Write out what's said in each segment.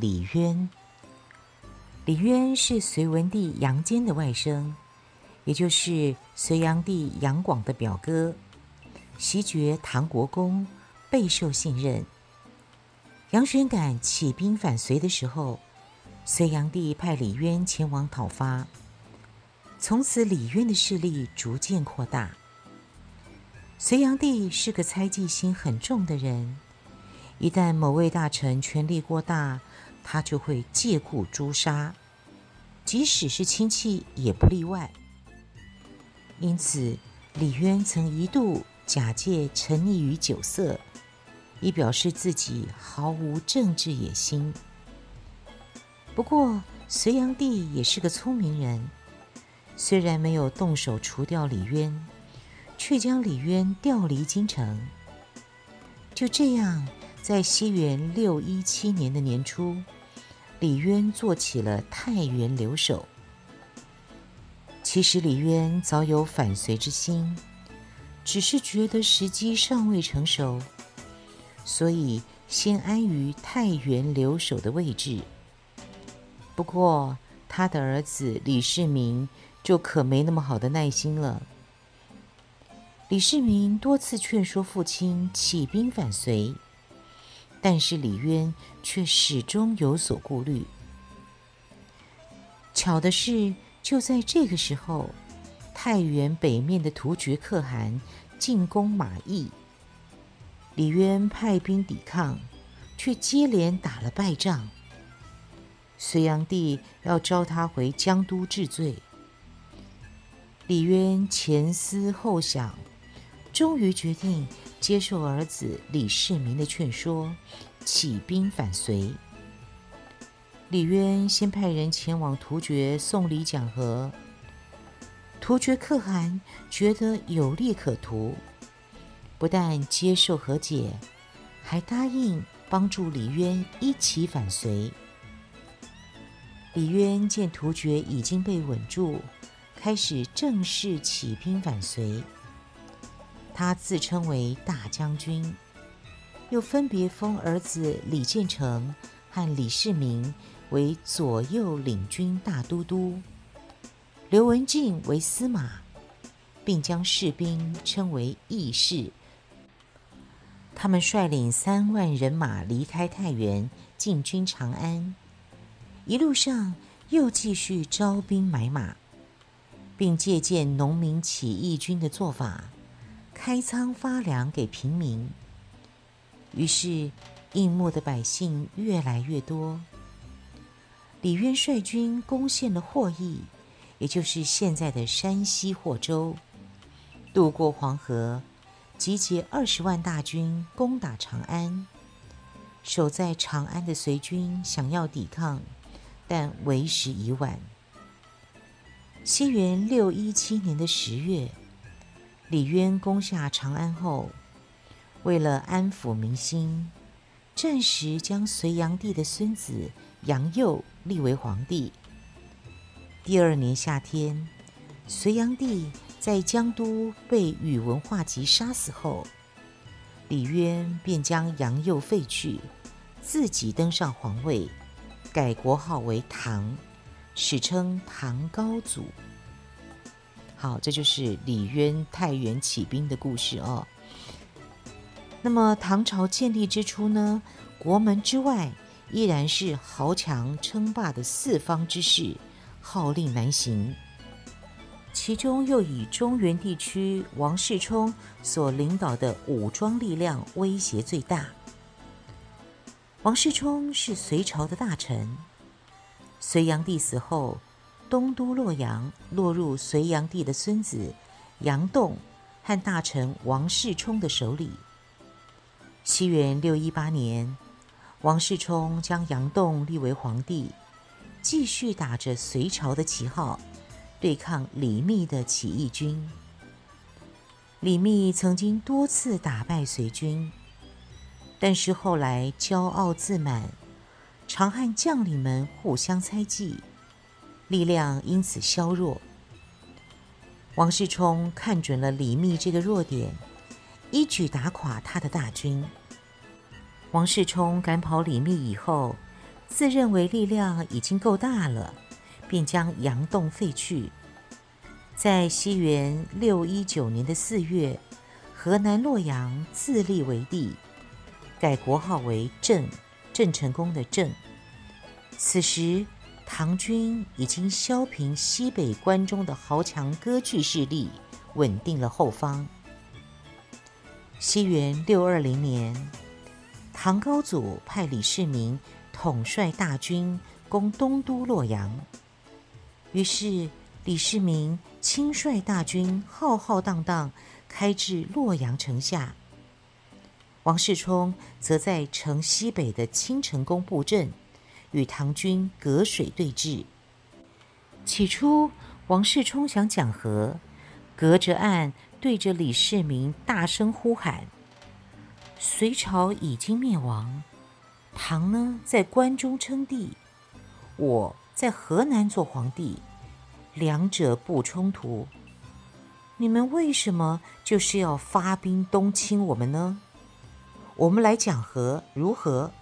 李渊。李渊是隋文帝杨坚的外甥。也就是隋炀帝杨广的表哥，袭爵唐国公，备受信任。杨玄感起兵反隋的时候，隋炀帝派李渊前往讨伐。从此，李渊的势力逐渐扩大。隋炀帝是个猜忌心很重的人，一旦某位大臣权力过大，他就会借故诛杀，即使是亲戚也不例外。因此，李渊曾一度假借沉溺于酒色，以表示自己毫无政治野心。不过，隋炀帝也是个聪明人，虽然没有动手除掉李渊，却将李渊调离京城。就这样，在西元六一七年的年初，李渊做起了太原留守。其实李渊早有反隋之心，只是觉得时机尚未成熟，所以先安于太原留守的位置。不过他的儿子李世民就可没那么好的耐心了。李世民多次劝说父亲起兵反隋，但是李渊却始终有所顾虑。巧的是。就在这个时候，太原北面的突厥可汗进攻马邑，李渊派兵抵抗，却接连打了败仗。隋炀帝要召他回江都治罪，李渊前思后想，终于决定接受儿子李世民的劝说，起兵反隋。李渊先派人前往突厥送礼讲和，突厥可汗觉得有利可图，不但接受和解，还答应帮助李渊一起反隋。李渊见突厥已经被稳住，开始正式起兵反隋。他自称为大将军，又分别封儿子李建成和李世民为左右领军大都督，刘文静为司马，并将士兵称为义士。他们率领三万人马离开太原，进军长安。一路上又继续招兵买马，并借鉴农民起义军的做法，开仓发粮给平民。于是，应募的百姓越来越多。李渊率军攻陷了霍邑，也就是现在的山西霍州，渡过黄河，集结二十万大军攻打长安。守在长安的隋军想要抵抗，但为时已晚。西元六一七年的十月，李渊攻下长安后，为了安抚民心，暂时将隋炀帝的孙子杨佑立为皇帝。第二年夏天，隋炀帝在江都被宇文化及杀死后，李渊便将杨佑废去，自己登上皇位，改国号为唐，史称唐高祖。好，这就是李渊太原起兵的故事哦。那么唐朝建立之初呢，国门之外，依然是豪强称霸的四方之势，号令难行。其中又以中原地区王世充所领导的武装力量威胁最大。王世充是隋朝的大臣，隋炀帝死后，东都洛阳落入隋炀帝的孙子杨栋和大臣王世充的手里。西元六一八年。王世充将杨栋立为皇帝，继续打着隋朝的旗号，对抗李密的起义军。李密曾经多次打败隋军，但是后来骄傲自满，常和将领们互相猜忌，力量因此削弱。王世充看准了李密这个弱点，一举打垮他的大军。王世充赶跑李密以后，自认为力量已经够大了，便将杨栋废去。在西元六一九年的四月，河南洛阳自立为帝，改国号为郑，郑成功的郑。此时，唐军已经削平西北关中的豪强割据势力，稳定了后方。西元六二零年。唐高祖派李世民统帅大军攻东都洛阳，于是李世民亲率大军浩浩荡荡开至洛阳城下。王世充则在城西北的青城宫布阵，与唐军隔水对峙。起初，王世充想讲和，隔着岸对着李世民大声呼喊。隋朝已经灭亡，唐呢在关中称帝，我在河南做皇帝，两者不冲突。你们为什么就是要发兵东侵我们呢？我们来讲和如何？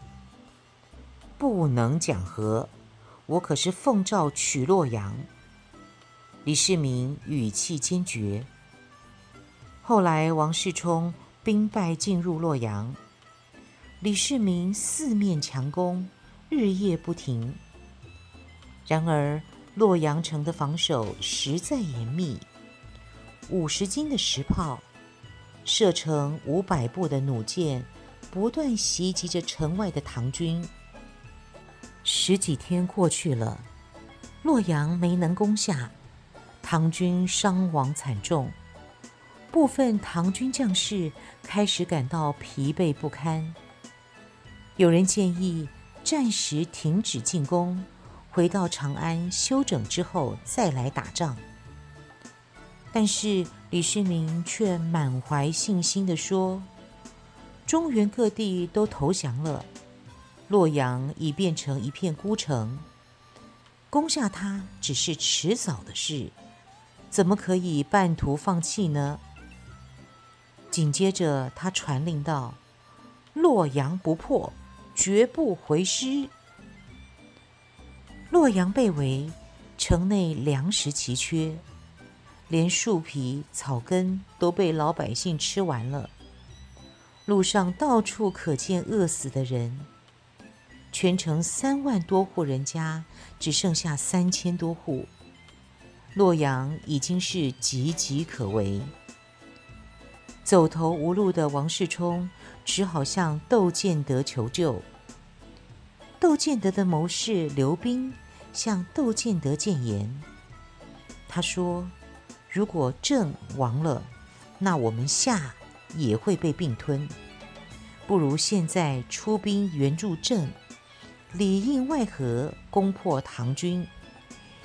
不能讲和，我可是奉诏取洛阳。李世民语气坚决。后来王世充。兵败进入洛阳，李世民四面强攻，日夜不停。然而洛阳城的防守实在严密，五十斤的石炮，射程五百步的弩箭，不断袭击着城外的唐军。十几天过去了，洛阳没能攻下，唐军伤亡惨重。部分唐军将士开始感到疲惫不堪，有人建议暂时停止进攻，回到长安休整之后再来打仗。但是李世民却满怀信心地说：“中原各地都投降了，洛阳已变成一片孤城，攻下它只是迟早的事，怎么可以半途放弃呢？”紧接着，他传令道：“洛阳不破，绝不回师。”洛阳被围，城内粮食奇缺，连树皮、草根都被老百姓吃完了。路上到处可见饿死的人，全城三万多户人家只剩下三千多户。洛阳已经是岌岌可危。走投无路的王世充只好向窦建德求救。窦建德的谋士刘斌向窦建德谏言：“他说，如果郑亡了，那我们夏也会被并吞。不如现在出兵援助郑，里应外合，攻破唐军，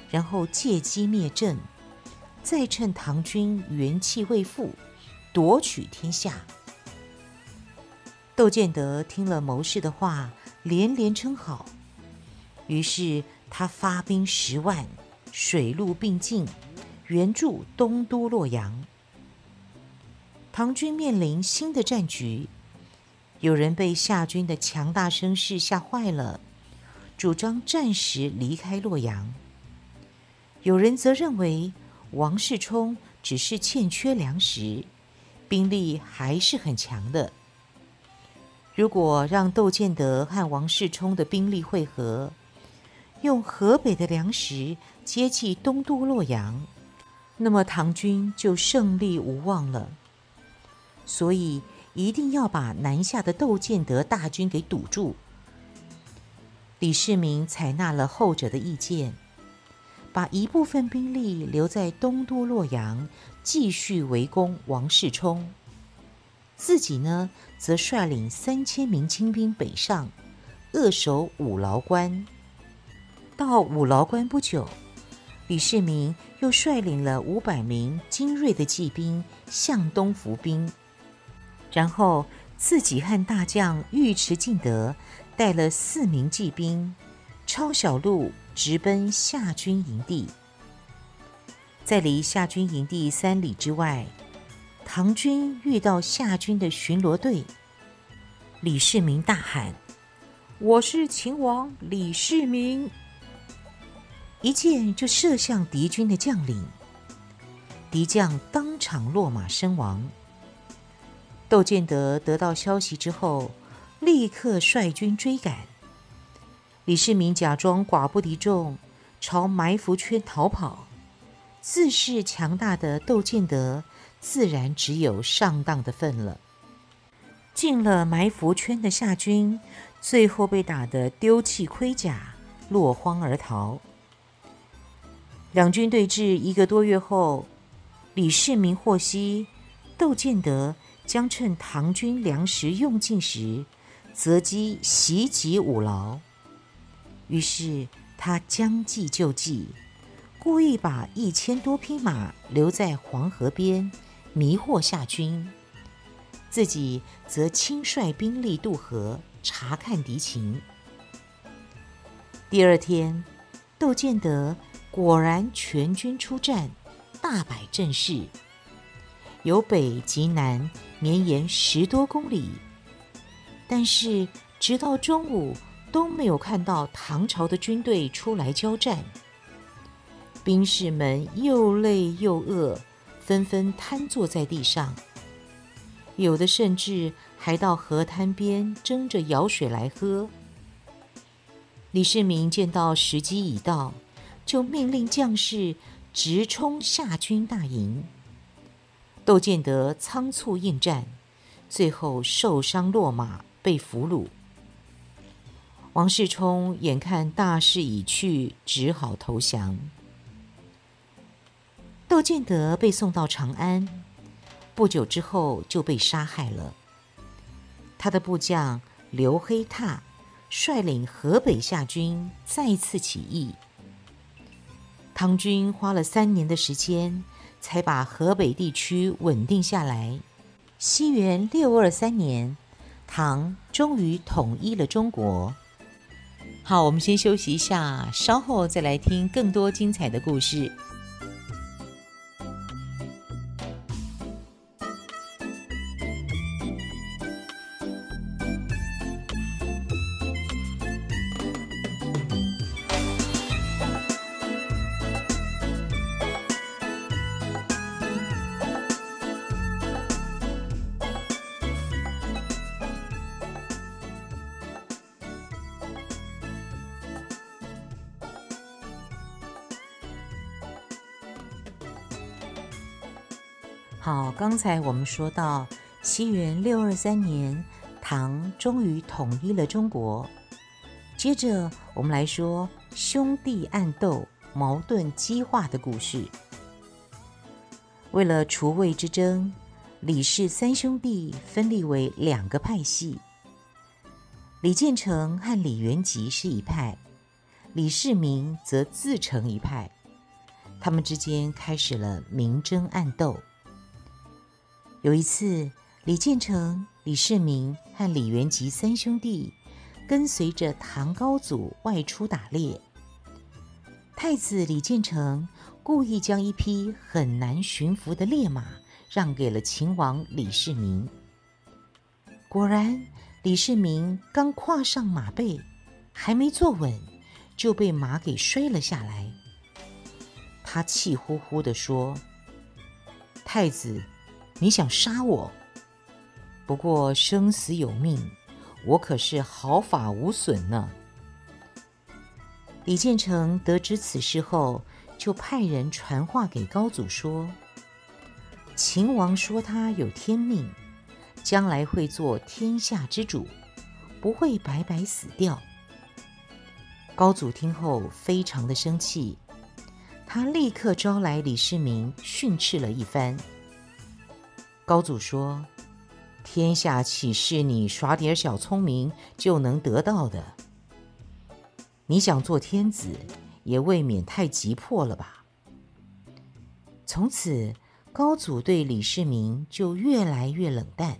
然后借机灭郑，再趁唐军元气未复。”夺取天下。窦建德听了谋士的话，连连称好。于是他发兵十万，水陆并进，援助东都洛阳。唐军面临新的战局，有人被夏军的强大声势吓坏了，主张暂时离开洛阳；有人则认为王世充只是欠缺粮食。兵力还是很强的。如果让窦建德和王世充的兵力会合，用河北的粮食接济东都洛阳，那么唐军就胜利无望了。所以一定要把南下的窦建德大军给堵住。李世民采纳了后者的意见，把一部分兵力留在东都洛阳。继续围攻王世充，自己呢则率领三千名精兵北上，扼守五牢关。到五牢关不久，李世民又率领了五百名精锐的骑兵向东伏兵，然后自己和大将尉迟敬德带了四名骑兵，抄小路直奔夏军营地。在离夏军营地三里之外，唐军遇到夏军的巡逻队，李世民大喊：“我是秦王李世民！”一箭就射向敌军的将领，敌将当场落马身亡。窦建德得到消息之后，立刻率军追赶。李世民假装寡不敌众，朝埋伏圈逃跑。自恃强大的窦建德，自然只有上当的份了。进了埋伏圈的夏军，最后被打得丢弃盔甲，落荒而逃。两军对峙一个多月后，李世民获悉窦建德将趁唐军粮食用尽时，择机袭击五劳。于是他将计就计，故意把一千多匹马留在黄河边，迷惑夏军，自己则亲率兵力渡河，查看敌情。第二天，窦建德。果然全军出战，大摆阵势，由北及南绵延十多公里。但是直到中午都没有看到唐朝的军队出来交战，兵士们又累又饿，纷纷瘫坐在地上，有的甚至还到河滩边争着舀水来喝。李世民见到时机已到。就命令将士直冲夏军大营。窦建德仓促应战，最后受伤落马，被俘虏。王世充眼看大势已去，只好投降。窦建德被送到长安，不久之后就被杀害了。他的部将刘黑闼率领河北夏军再次起义。唐军花了三年的时间，才把河北地区稳定下来。西元六二三年，唐终于统一了中国。好，我们先休息一下，稍后再来听更多精彩的故事。好，刚才我们说到西元六二三年，唐终于统一了中国。接着，我们来说兄弟暗斗、矛盾激化的故事。为了除魏之争，李氏三兄弟分立为两个派系。李建成和李元吉是一派，李世民则自成一派。他们之间开始了明争暗斗。有一次，李建成、李世民和李元吉三兄弟跟随着唐高祖外出打猎。太子李建成故意将一匹很难驯服的烈马让给了秦王李世民。果然，李世民刚跨上马背，还没坐稳，就被马给摔了下来。他气呼呼地说：“太子。”你想杀我？不过生死有命，我可是毫发无损呢。李建成得知此事后，就派人传话给高祖说：“秦王说他有天命，将来会做天下之主，不会白白死掉。”高祖听后非常的生气，他立刻招来李世民训斥了一番。高祖说：“天下岂是你耍点小聪明就能得到的？你想做天子，也未免太急迫了吧？从此，高祖对李世民就越来越冷淡。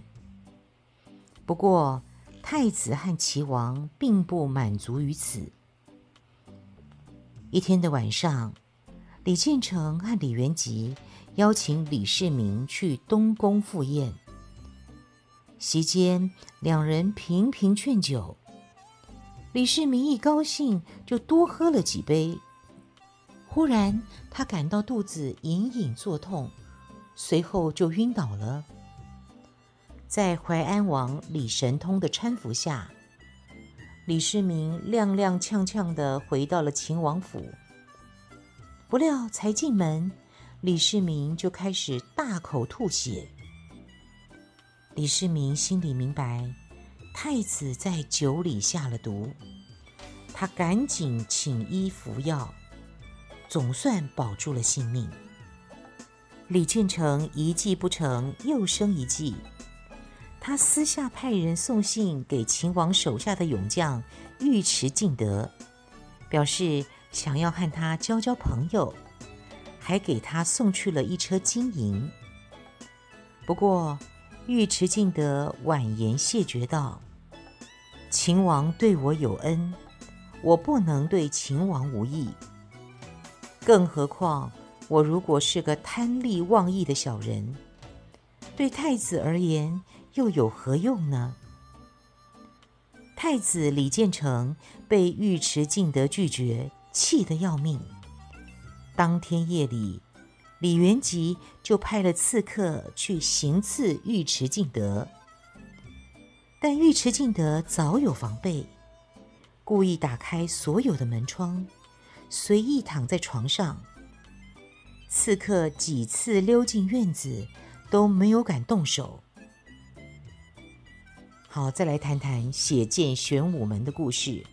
不过，太子和齐王并不满足于此。一天的晚上，李建成和李元吉邀请李世民去东宫赴宴。席间，两人频频劝酒。李世民一高兴，就多喝了几杯。忽然，他感到肚子隐隐作痛，随后就晕倒了。在淮安王李神通的搀扶下，李世民踉踉跄跄地回到了秦王府。不料才进门，李世民就开始大口吐血。李世民心里明白，太子在酒里下了毒，他赶紧请医服药。总算保住了性命。李建成一计不成，又生一计。他私下派人送信给秦王手下的勇将尉迟敬德，表示想要和他交交朋友，还给他送去了一车金银。不过，尉迟敬德婉言谢绝道：“秦王对我有恩，我不能对秦王无义。”更何况，我如果是个贪利忘义的小人，对太子而言又有何用呢？太子李建成被尉迟敬德拒绝，气得要命。当天夜里，李元吉就派了刺客去行刺尉迟敬德，但尉迟敬德早有防备，故意打开所有的门窗。随意躺在床上，刺客几次溜进院子，都没有敢动手。好，再来谈谈血溅玄武门的故事。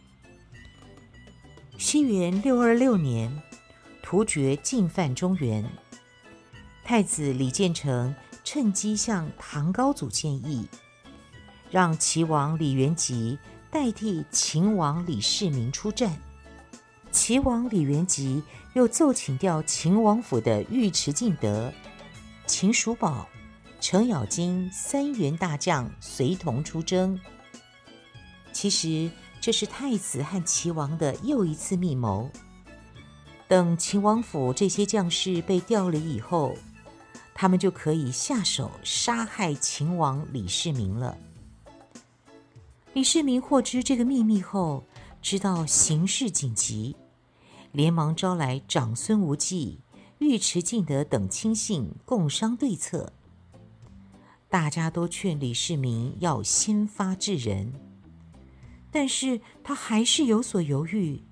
西元六二六年，突厥进犯中原，太子李建成趁机向唐高祖建议，让齐王李元吉代替秦王李世民出战。齐王李元吉又奏请调秦王府的尉迟敬德、秦叔宝、程咬金三员大将随同出征。其实这是太子和齐王的又一次密谋。等秦王府这些将士被调离以后，他们就可以下手杀害秦王李世民了。李世民获知这个秘密后，知道形势紧急，连忙招来长孙无忌、尉迟敬德等亲信共商对策。大家都劝李世民要先发制人，但是他还是有所犹豫。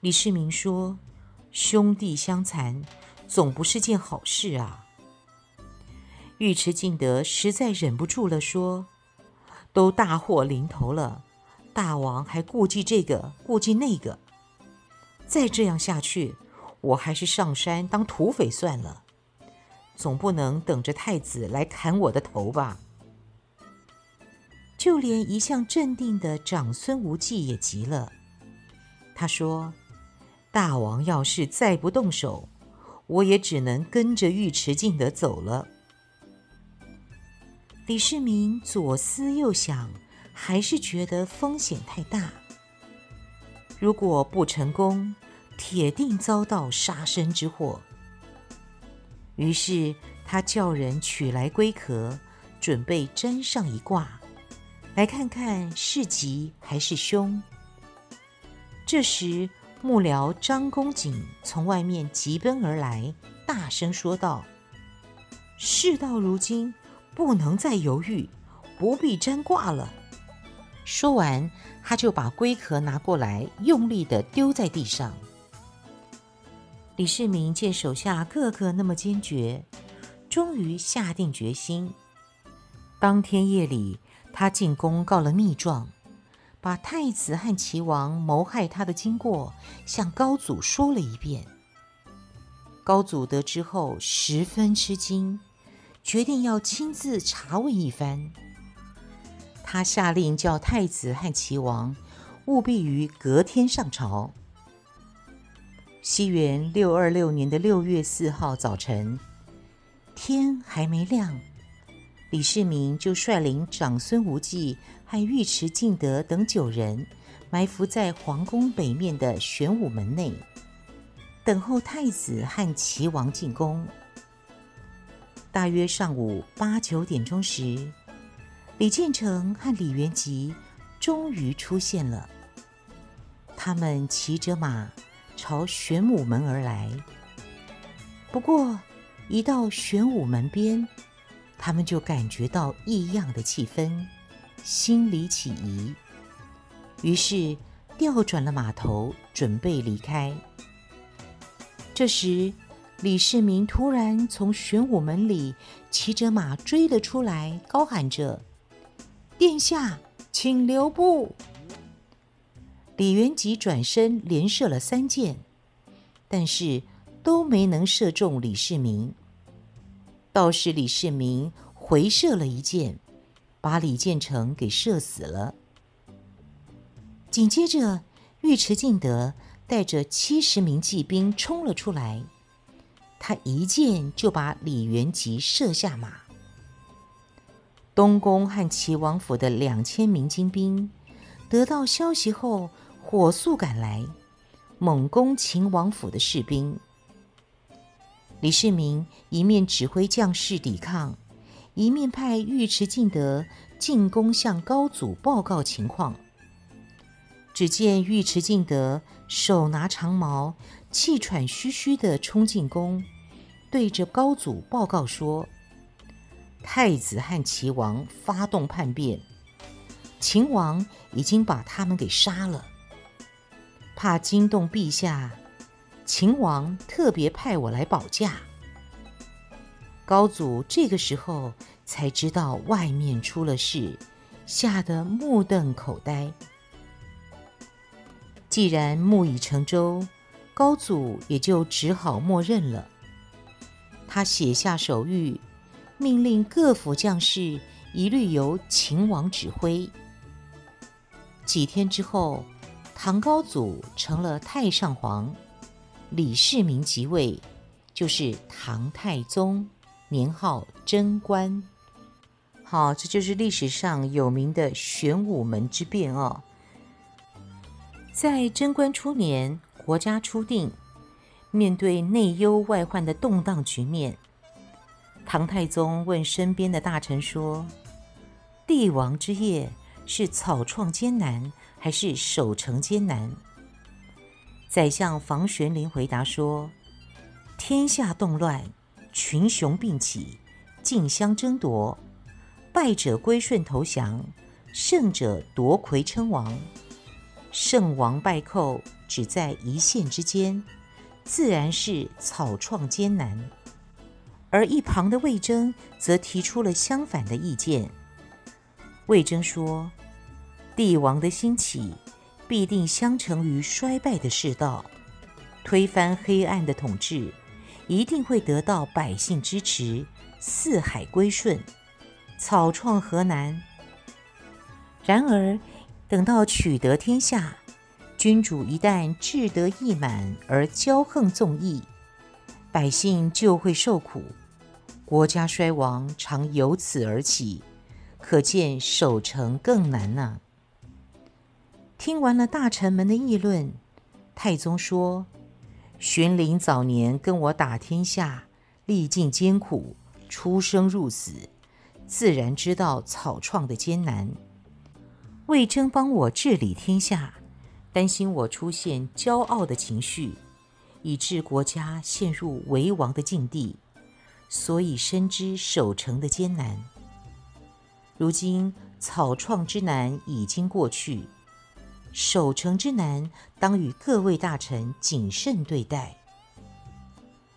李世民说：“兄弟相残，总不是件好事啊。”尉迟敬德实在忍不住了，说：“都大祸临头了。”大王还顾忌这个，顾忌那个，再这样下去，我还是上山当土匪算了，总不能等着太子来砍我的头吧？就连一向镇定的长孙无忌也急了，他说：“大王要是再不动手，我也只能跟着尉迟敬德走了。”李世民左思右想。还是觉得风险太大，如果不成功，铁定遭到杀身之祸。于是他叫人取来龟壳，准备占上一卦，来看看是吉还是凶。这时幕僚张公瑾从外面急奔而来，大声说道：“事到如今，不能再犹豫，不必占卦了。”说完，他就把龟壳拿过来，用力地丢在地上。李世民见手下个个那么坚决，终于下定决心。当天夜里，他进宫告了密状，把太子和齐王谋害他的经过向高祖说了一遍。高祖得知后十分吃惊，决定要亲自查问一番。他下令叫太子和齐王务必于隔天上朝。西元六二六年的六月四号早晨，天还没亮，李世民就率领长孙无忌和尉迟敬德等九人，埋伏在皇宫北面的玄武门内，等候太子和齐王进宫。大约上午八九点钟时，李建成和李元吉终于出现了。他们骑着马朝玄武门而来。不过，一到玄武门边，他们就感觉到异样的气氛，心里起疑，于是调转了马头，准备离开。这时，李世民突然从玄武门里骑着马追了出来，高喊着。殿下，请留步！李元吉转身连射了三箭，但是都没能射中李世民。倒是李世民回射了一箭，把李建成给射死了。紧接着，尉迟敬德带着七十名骑兵冲了出来，他一箭就把李元吉射下马。东宫和齐王府的两千名精兵得到消息后，火速赶来，猛攻秦王府的士兵。李世民一面指挥将士抵抗，一面派尉迟敬德进宫向高祖报告情况。只见尉迟敬德手拿长矛，气喘吁吁地冲进宫，对着高祖报告说。太子和齐王发动叛变，秦王已经把他们给杀了。怕惊动陛下，秦王特别派我来保驾。高祖这个时候才知道外面出了事，吓得目瞪口呆。既然木已成舟，高祖也就只好默认了。他写下手谕。命令各府将士一律由秦王指挥。几天之后，唐高祖成了太上皇，李世民即位，就是唐太宗，年号贞观。好，这就是历史上有名的玄武门之变哦。在贞观初年，国家初定，面对内忧外患的动荡局面。唐太宗问身边的大臣说：“帝王之业是草创艰难，还是守成艰难？”宰相房玄龄回答说：“天下动乱，群雄并起，竞相争夺，败者归顺投降，胜者夺魁称王。胜王败寇只在一线之间，自然是草创艰难。”而一旁的魏征则提出了相反的意见。魏征说：“帝王的兴起必定相承于衰败的世道，推翻黑暗的统治，一定会得到百姓支持，四海归顺，草创何难？然而，等到取得天下，君主一旦志得意满而骄横纵逸，百姓就会受苦。”国家衰亡常由此而起，可见守成更难呐、听完了大臣们的议论，太宗说：“玄龄早年跟我打天下，历尽艰苦，出生入死，自然知道草创的艰难。魏征帮我治理天下，担心我出现骄傲的情绪，以致国家陷入危亡的境地。”所以深知守城的艰难。如今草创之难已经过去，守成之难当与各位大臣谨慎对待。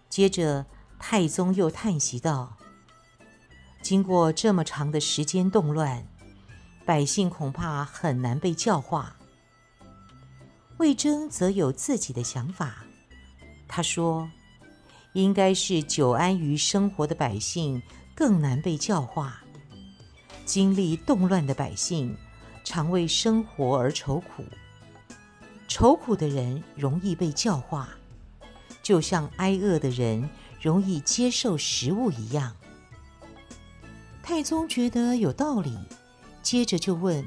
接着，太宗又叹息道：“经过这么长的时间动乱，百姓恐怕很难被教化。”魏征则有自己的想法，他说。应该是久安于生活的百姓更难被教化。经历动乱的百姓，常为生活而愁苦。愁苦的人容易被教化，就像挨饿的人容易接受食物一样。太宗觉得有道理，接着就问：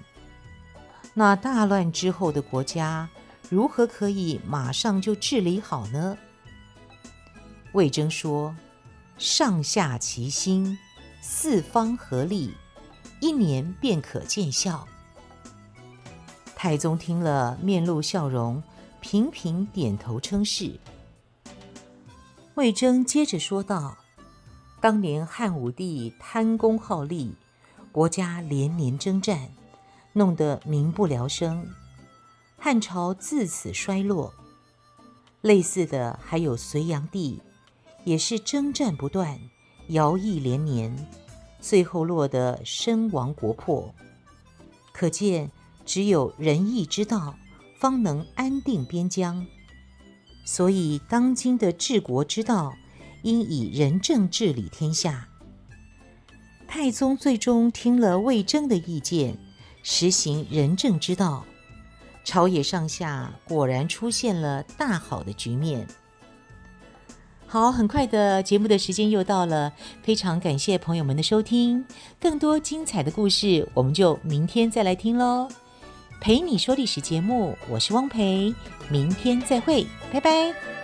那大乱之后的国家，如何可以马上就治理好呢？魏征说：上下齐心，四方合力，一年便可见效。太宗听了，面露笑容，频频点头称是。魏征接着说道。当年汉武帝贪功好利，国家连年征战，弄得民不聊生，汉朝自此衰落。类似的还有隋炀帝，也是征战不断，徭役连年，最后落得身亡国破。可见，只有仁义之道，方能安定边疆。所以，当今的治国之道，应以仁政治理天下。太宗最终听了魏征的意见，实行仁政之道，朝野上下果然出现了大好的局面。好，很快的节目的时间又到了，非常感谢朋友们的收听，更多精彩的故事，我们就明天再来听喽。陪你说历史节目，我是汪培，明天再会，拜拜。